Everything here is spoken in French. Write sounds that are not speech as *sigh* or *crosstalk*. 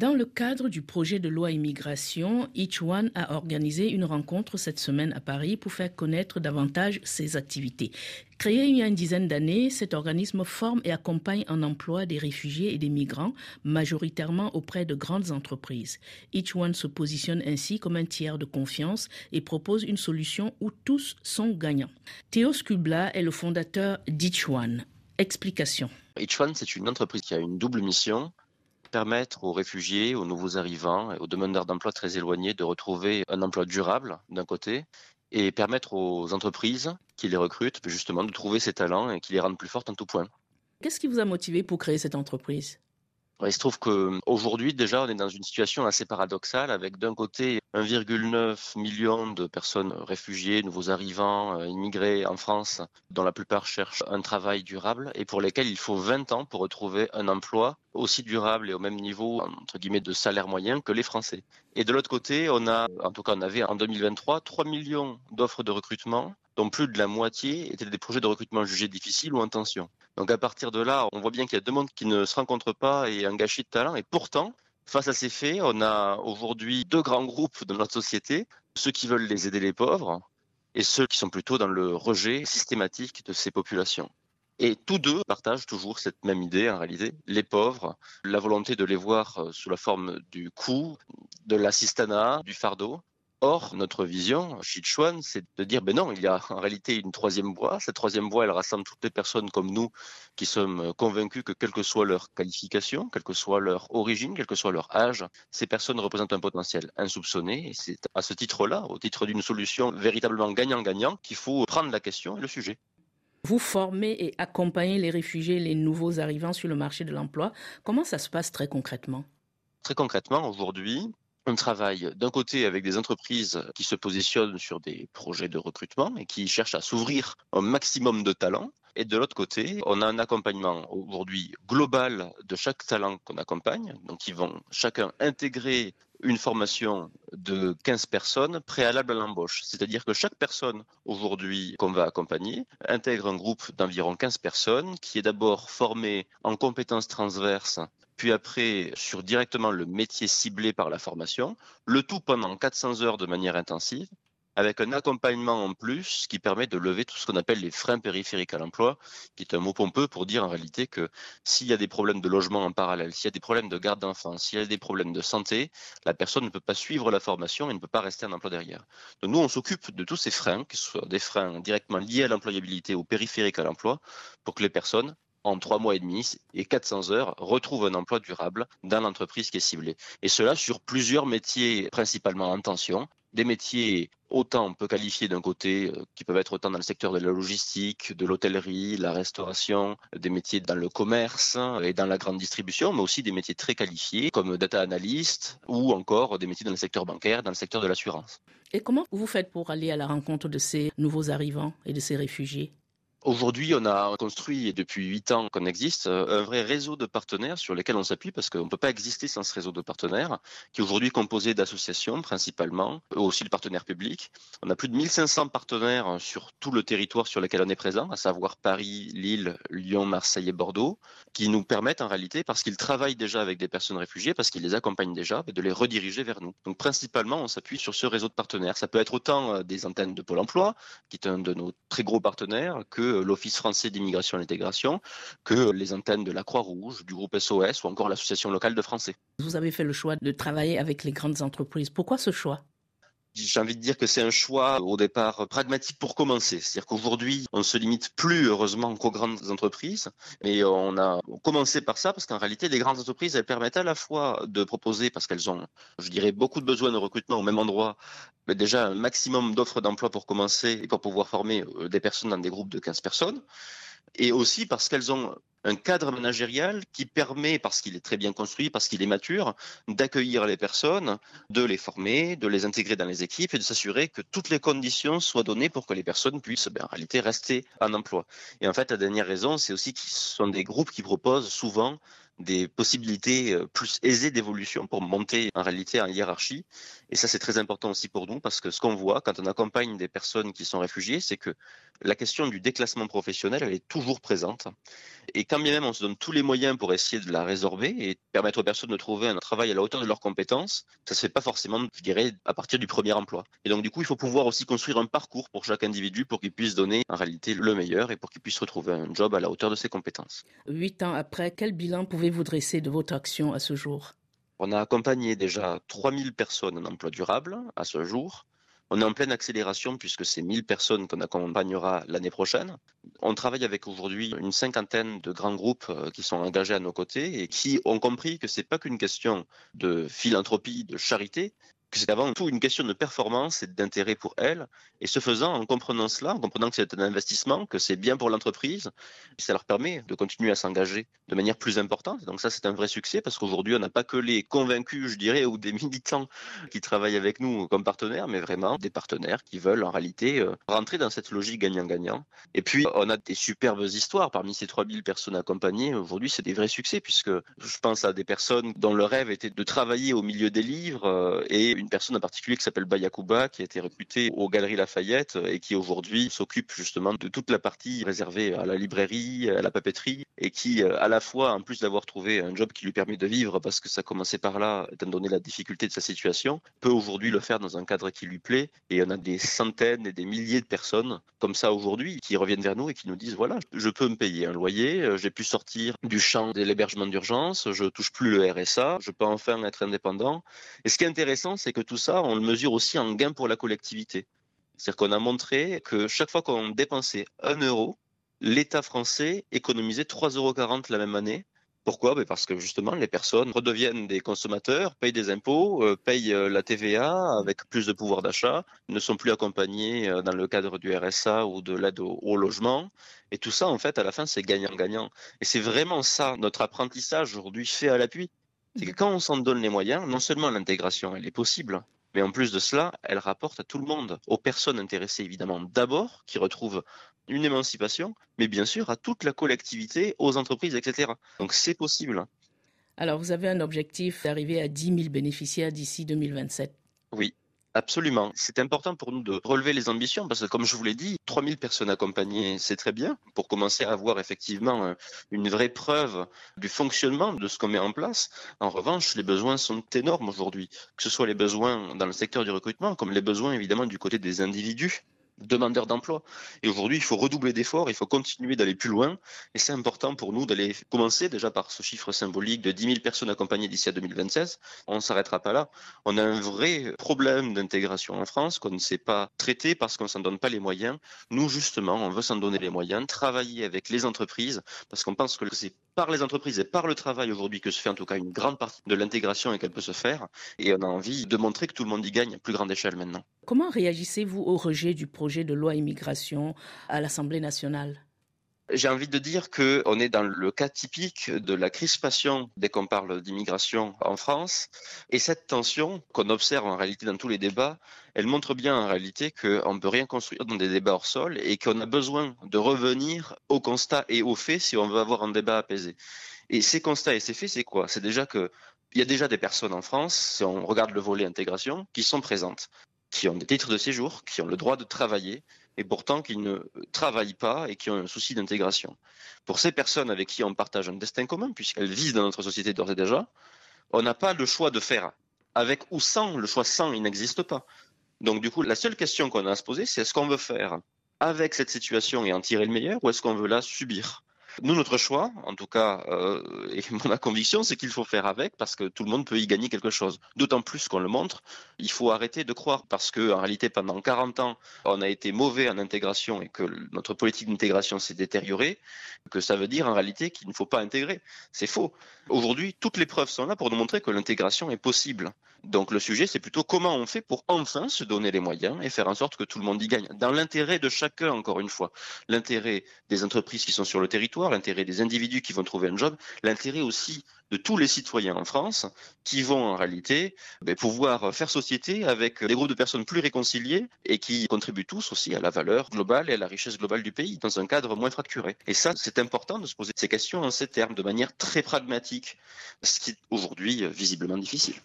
Dans le cadre du projet de loi immigration, Each One a organisé une rencontre cette semaine à Paris pour faire connaître davantage ses activités. Créé il y a une dizaine d'années, cet organisme forme et accompagne en emploi des réfugiés et des migrants, majoritairement auprès de grandes entreprises. Each One se positionne ainsi comme un tiers de confiance et propose une solution où tous sont gagnants. Théo Skubla est le fondateur d'Each One. Explication. Each One, c'est une entreprise qui a une double mission permettre aux réfugiés, aux nouveaux arrivants, aux demandeurs d'emploi très éloignés de retrouver un emploi durable d'un côté et permettre aux entreprises qui les recrutent justement de trouver ces talents et qui les rendent plus fortes en tout point. Qu'est-ce qui vous a motivé pour créer cette entreprise? Il se trouve qu'aujourd'hui, déjà, on est dans une situation assez paradoxale avec d'un côté 1,9 million de personnes réfugiées, nouveaux arrivants, euh, immigrés en France, dont la plupart cherchent un travail durable et pour lesquels il faut 20 ans pour retrouver un emploi aussi durable et au même niveau, entre guillemets, de salaire moyen que les Français. Et de l'autre côté, on a, en tout cas, on avait en 2023 3 millions d'offres de recrutement dont plus de la moitié étaient des projets de recrutement jugés difficiles ou en tension. Donc à partir de là, on voit bien qu'il y a deux mondes qui ne se rencontrent pas et un gâchis de talent. Et pourtant, face à ces faits, on a aujourd'hui deux grands groupes de notre société, ceux qui veulent les aider les pauvres et ceux qui sont plutôt dans le rejet systématique de ces populations. Et tous deux partagent toujours cette même idée en réalité, les pauvres, la volonté de les voir sous la forme du coût, de l'assistanat, du fardeau, Or, notre vision, Sichuan, c'est de dire, ben non, il y a en réalité une troisième voie. Cette troisième voie, elle rassemble toutes les personnes comme nous qui sommes convaincus que quelle que soit leur qualification, quelle que soit leur origine, quel que soit leur âge, ces personnes représentent un potentiel insoupçonné. Et c'est à ce titre-là, au titre d'une solution véritablement gagnant-gagnant, qu'il faut prendre la question et le sujet. Vous formez et accompagnez les réfugiés, les nouveaux arrivants sur le marché de l'emploi. Comment ça se passe très concrètement? Très concrètement, aujourd'hui, on travaille d'un côté avec des entreprises qui se positionnent sur des projets de recrutement et qui cherchent à s'ouvrir un maximum de talents. Et de l'autre côté, on a un accompagnement aujourd'hui global de chaque talent qu'on accompagne. Donc, ils vont chacun intégrer une formation de 15 personnes préalable à l'embauche. C'est-à-dire que chaque personne aujourd'hui qu'on va accompagner intègre un groupe d'environ 15 personnes qui est d'abord formé en compétences transverses puis après sur directement le métier ciblé par la formation, le tout pendant 400 heures de manière intensive, avec un accompagnement en plus qui permet de lever tout ce qu'on appelle les freins périphériques à l'emploi, qui est un mot pompeux pour dire en réalité que s'il y a des problèmes de logement en parallèle, s'il y a des problèmes de garde d'enfants, s'il y a des problèmes de santé, la personne ne peut pas suivre la formation et ne peut pas rester en emploi derrière. Donc nous, on s'occupe de tous ces freins, ce soit des freins directement liés à l'employabilité ou périphériques à l'emploi, pour que les personnes en trois mois et demi et 400 heures retrouvent un emploi durable dans l'entreprise qui est ciblée. Et cela sur plusieurs métiers principalement en tension, des métiers autant on peut qualifier d'un côté euh, qui peuvent être autant dans le secteur de la logistique, de l'hôtellerie, la restauration, des métiers dans le commerce et dans la grande distribution, mais aussi des métiers très qualifiés comme data analyst ou encore des métiers dans le secteur bancaire, dans le secteur de l'assurance. Et comment vous faites pour aller à la rencontre de ces nouveaux arrivants et de ces réfugiés? Aujourd'hui, on a construit, depuis huit ans qu'on existe, un vrai réseau de partenaires sur lesquels on s'appuie parce qu'on ne peut pas exister sans ce réseau de partenaires, qui est aujourd'hui composé d'associations principalement, aussi de partenaires publics. On a plus de 1500 partenaires sur tout le territoire sur lequel on est présent, à savoir Paris, Lille, Lyon, Marseille et Bordeaux, qui nous permettent en réalité, parce qu'ils travaillent déjà avec des personnes réfugiées, parce qu'ils les accompagnent déjà, de les rediriger vers nous. Donc principalement, on s'appuie sur ce réseau de partenaires. Ça peut être autant euh, des antennes de Pôle Emploi, qui est un de nos très gros partenaires, que l'Office français d'immigration et d'intégration, que les antennes de la Croix-Rouge, du groupe SOS ou encore l'association locale de Français. Vous avez fait le choix de travailler avec les grandes entreprises. Pourquoi ce choix? J'ai envie de dire que c'est un choix au départ pragmatique pour commencer. C'est-à-dire qu'aujourd'hui, on se limite plus heureusement qu'aux grandes entreprises, mais on a commencé par ça parce qu'en réalité, les grandes entreprises, elles permettent à la fois de proposer, parce qu'elles ont, je dirais, beaucoup de besoins de recrutement au même endroit, mais déjà un maximum d'offres d'emploi pour commencer et pour pouvoir former euh, des personnes dans des groupes de 15 personnes, et aussi parce qu'elles ont un cadre managérial qui permet, parce qu'il est très bien construit, parce qu'il est mature, d'accueillir les personnes, de les former, de les intégrer dans les équipes et de s'assurer que toutes les conditions soient données pour que les personnes puissent ben, en réalité rester en emploi. Et en fait, la dernière raison, c'est aussi qu'ils sont des groupes qui proposent souvent des possibilités euh, plus aisées d'évolution pour monter en réalité en hiérarchie. Et ça, c'est très important aussi pour nous parce que ce qu'on voit quand on accompagne des personnes qui sont réfugiées, c'est que la question du déclassement professionnel, elle est toujours présente. Et quand bien même on se donne tous les moyens pour essayer de la résorber et permettre aux personnes de trouver un travail à la hauteur de leurs compétences, ça se fait pas forcément, je dirais, à partir du premier emploi. Et donc du coup, il faut pouvoir aussi construire un parcours pour chaque individu pour qu'il puisse donner en réalité le meilleur et pour qu'il puisse retrouver un job à la hauteur de ses compétences. Huit ans après, quel bilan pouvez-vous dresser de votre action à ce jour? On a accompagné déjà 3000 personnes en emploi durable à ce jour. On est en pleine accélération puisque c'est 1000 personnes qu'on accompagnera l'année prochaine. On travaille avec aujourd'hui une cinquantaine de grands groupes euh, qui sont engagés à nos côtés et qui ont compris que c'est pas qu'une question de philanthropie, de charité, que c'est avant tout une question de performance et d'intérêt pour elle. Et ce faisant, en comprenant cela, en comprenant que c'est un investissement, que c'est bien pour l'entreprise, ça leur permet de continuer à s'engager de manière plus importante. Donc ça, c'est un vrai succès parce qu'aujourd'hui, on n'a pas que les convaincus, je dirais, ou des *laughs* militants qui travaillent avec nous comme partenaires, mais vraiment des partenaires qui veulent en réalité euh, rentrer dans cette logique gagnant-gagnant. Et puis, on a des superbes histoires parmi ces 3000 personnes accompagnées. Aujourd'hui, c'est des vrais succès puisque je pense à des personnes dont le rêve était de travailler au milieu des livres euh, et une personne en particulier qui s'appelle Bayakuba, qui a été recrutée aux Galeries Lafayette et qui aujourd'hui s'occupe justement de toute la partie réservée à la librairie, à la papeterie, et qui, euh, à la fois, en plus d'avoir trouvé un job qui lui permet de vivre, parce que ça commençait par là, étant donné la difficulté de sa situation, peut aujourd'hui le faire dans un cadre qui lui plaît. Et on a des centaines et des milliers de personnes comme ça aujourd'hui qui reviennent vers nous et qui nous disent voilà, je peux me payer un loyer, euh, j'ai pu sortir du champ de l'hébergement d'urgence, je touche plus le RSA, je peux enfin être indépendant. Et ce qui est intéressant, c'est que tout ça, on le mesure aussi en gain pour la collectivité. C'est-à-dire qu'on a montré que chaque fois qu'on dépensait un euro, l'État français économisait 3,40 euros la même année. Pourquoi? Ben Parce que justement, les personnes redeviennent des consommateurs, payent des impôts, euh, payent euh, la TVA avec plus de pouvoir d'achat, ne sont plus accompagnés euh, dans le cadre du RSA ou de l'aide au logement. Et tout ça, en fait, à la fin, c'est gagnant-gagnant. Et c'est vraiment ça, notre apprentissage aujourd'hui fait à l'appui c'est que quand on s'en donne les moyens, non seulement l'intégration, elle est possible, mais en plus de cela, elle rapporte à tout le monde, aux personnes intéressées évidemment d'abord, qui retrouvent une émancipation, mais bien sûr à toute la collectivité, aux entreprises, etc. Donc c'est possible. Alors vous avez un objectif d'arriver à 10 000 bénéficiaires d'ici 2027. Oui, Absolument. C'est important pour nous de relever les ambitions parce que, comme je vous l'ai dit, 3000 personnes accompagnées, c'est très bien pour commencer à avoir effectivement euh, une vraie preuve du fonctionnement de ce qu'on met en place. En revanche, les besoins sont énormes aujourd'hui, que ce soit les besoins dans le secteur du recrutement, comme les besoins évidemment du côté des individus demandeurs d'emploi. Et aujourd'hui, il faut redoubler d'efforts, il faut continuer d'aller plus loin. Et c'est important pour nous d'aller commencer déjà par ce chiffre symbolique de 10 000 personnes accompagnées d'ici à 2026. On ne s'arrêtera pas là. On a un vrai problème d'intégration en France qu'on ne sait pas traiter parce qu'on ne s'en donne pas les moyens. Nous, justement, on veut s'en donner les moyens, travailler avec les entreprises parce qu'on pense que c'est par les entreprises et par le travail aujourd'hui que se fait en tout cas une grande partie de l'intégration et qu'elle peut se faire. Et on a envie de montrer que tout le monde y gagne à plus grande échelle maintenant. Comment réagissez-vous au rejet du projet de loi immigration à l'Assemblée nationale? J'ai envie de dire qu'on est dans le cas typique de la crispation dès qu'on parle d'immigration en France. Et cette tension qu'on observe en réalité dans tous les débats, elle montre bien en réalité qu'on ne peut rien construire dans des débats hors sol et qu'on a besoin de revenir aux constats et aux faits si on veut avoir un débat apaisé. Et ces constats et ces faits, c'est quoi? C'est déjà que il y a déjà des personnes en France, si on regarde le volet intégration, qui sont présentes qui ont des titres de séjour, qui ont le droit de travailler, et pourtant qui ne travaillent pas et qui ont un souci d'intégration. Pour ces personnes avec qui on partage un destin commun, puisqu'elles vivent dans notre société d'ores et déjà, on n'a pas le choix de faire avec ou sans. Le choix sans, il n'existe pas. Donc du coup, la seule question qu'on a à se poser, c'est est-ce qu'on veut faire avec cette situation et en tirer le meilleur, ou est-ce qu'on veut la subir? Nous, notre choix, en tout cas, euh, et *laughs* ma conviction, c'est qu'il faut faire avec parce que tout le monde peut y gagner quelque chose. D'autant plus qu'on le montre, il faut arrêter de croire parce que, en réalité, pendant 40 ans, on a été mauvais en intégration et que notre politique d'intégration s'est détériorée, que ça veut dire en réalité qu'il ne faut pas intégrer. C'est faux. Aujourd'hui, toutes les preuves sont là pour nous montrer que l'intégration est possible. Donc le sujet, c'est plutôt comment on fait pour enfin se donner les moyens et faire en sorte que tout le monde y gagne. Dans l'intérêt de chacun, encore une fois. L'intérêt des entreprises qui sont sur le l'intérêt des individus qui vont trouver un job, l'intérêt aussi de tous les citoyens en France qui vont en réalité ben, pouvoir faire société avec des groupes de personnes plus réconciliés et qui contribuent tous aussi à la valeur globale et à la richesse globale du pays dans un cadre moins fracturé. Et ça, c'est important de se poser ces questions en ces termes, de manière très pragmatique, ce qui est aujourd'hui visiblement difficile.